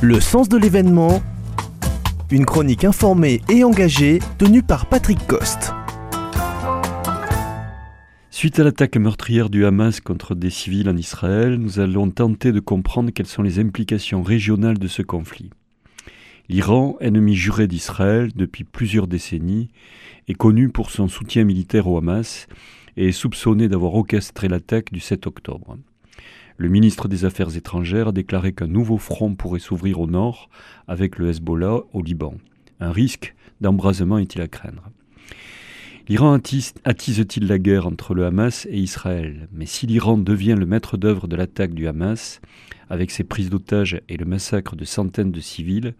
Le sens de l'événement, une chronique informée et engagée tenue par Patrick Coste. Suite à l'attaque meurtrière du Hamas contre des civils en Israël, nous allons tenter de comprendre quelles sont les implications régionales de ce conflit. L'Iran, ennemi juré d'Israël depuis plusieurs décennies, est connu pour son soutien militaire au Hamas et est soupçonné d'avoir orchestré l'attaque du 7 octobre. Le ministre des Affaires étrangères a déclaré qu'un nouveau front pourrait s'ouvrir au nord avec le Hezbollah au Liban. Un risque d'embrasement est-il à craindre? L'Iran attise-t-il la guerre entre le Hamas et Israël? Mais si l'Iran devient le maître d'œuvre de l'attaque du Hamas, avec ses prises d'otages et le massacre de centaines de civils,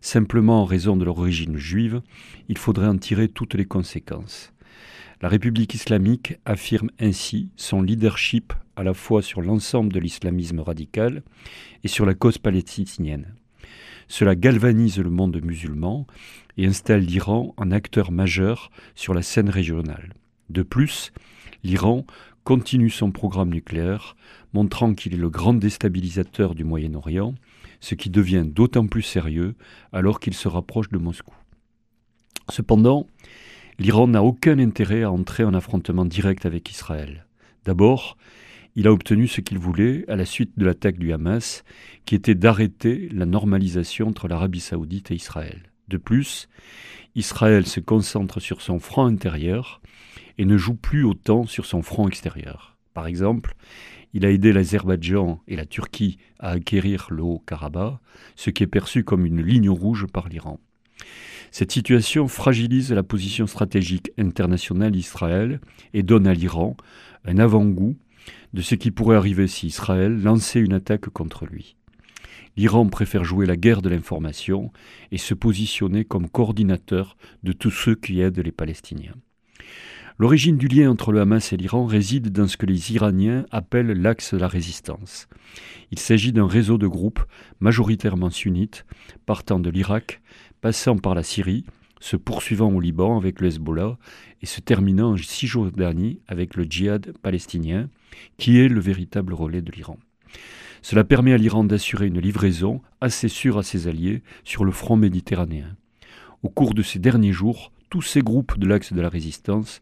simplement en raison de leur origine juive, il faudrait en tirer toutes les conséquences. La République islamique affirme ainsi son leadership à la fois sur l'ensemble de l'islamisme radical et sur la cause palestinienne. Cela galvanise le monde musulman et installe l'Iran en acteur majeur sur la scène régionale. De plus, l'Iran continue son programme nucléaire, montrant qu'il est le grand déstabilisateur du Moyen-Orient, ce qui devient d'autant plus sérieux alors qu'il se rapproche de Moscou. Cependant, l'Iran n'a aucun intérêt à entrer en affrontement direct avec Israël. D'abord, il a obtenu ce qu'il voulait à la suite de l'attaque du Hamas, qui était d'arrêter la normalisation entre l'Arabie saoudite et Israël. De plus, Israël se concentre sur son front intérieur et ne joue plus autant sur son front extérieur. Par exemple, il a aidé l'Azerbaïdjan et la Turquie à acquérir le Haut-Karabakh, ce qui est perçu comme une ligne rouge par l'Iran. Cette situation fragilise la position stratégique internationale d'Israël et donne à l'Iran un avant-goût de ce qui pourrait arriver si Israël lançait une attaque contre lui. L'Iran préfère jouer la guerre de l'information et se positionner comme coordinateur de tous ceux qui aident les Palestiniens. L'origine du lien entre le Hamas et l'Iran réside dans ce que les Iraniens appellent l'axe de la résistance. Il s'agit d'un réseau de groupes majoritairement sunnites, partant de l'Irak, passant par la Syrie, se poursuivant au Liban avec le Hezbollah et se terminant en Cisjordanie avec le djihad palestinien, qui est le véritable relais de l'Iran. Cela permet à l'Iran d'assurer une livraison assez sûre à ses alliés sur le front méditerranéen. Au cours de ces derniers jours, tous ces groupes de l'axe de la résistance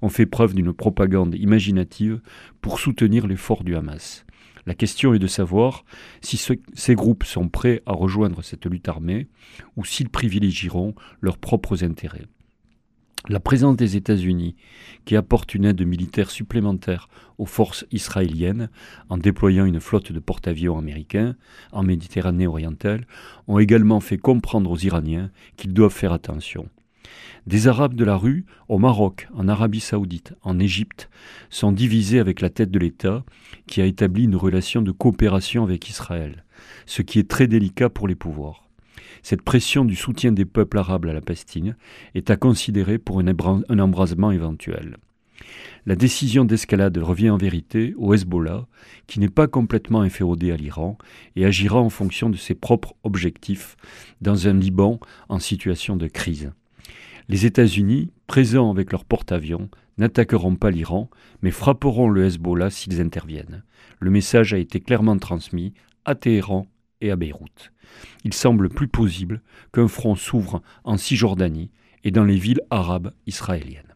ont fait preuve d'une propagande imaginative pour soutenir l'effort du Hamas. La question est de savoir si ces groupes sont prêts à rejoindre cette lutte armée ou s'ils privilégieront leurs propres intérêts. La présence des États-Unis, qui apporte une aide militaire supplémentaire aux forces israéliennes en déployant une flotte de porte-avions américains en Méditerranée orientale, ont également fait comprendre aux Iraniens qu'ils doivent faire attention. Des Arabes de la rue, au Maroc, en Arabie saoudite, en Égypte, sont divisés avec la tête de l'État qui a établi une relation de coopération avec Israël, ce qui est très délicat pour les pouvoirs. Cette pression du soutien des peuples arabes à la Palestine est à considérer pour un embrasement éventuel. La décision d'escalade revient en vérité au Hezbollah, qui n'est pas complètement inféodé à l'Iran et agira en fonction de ses propres objectifs dans un Liban en situation de crise. Les États-Unis, présents avec leurs porte-avions, n'attaqueront pas l'Iran, mais frapperont le Hezbollah s'ils interviennent. Le message a été clairement transmis à Téhéran et à Beyrouth. Il semble plus possible qu'un front s'ouvre en Cisjordanie et dans les villes arabes israéliennes.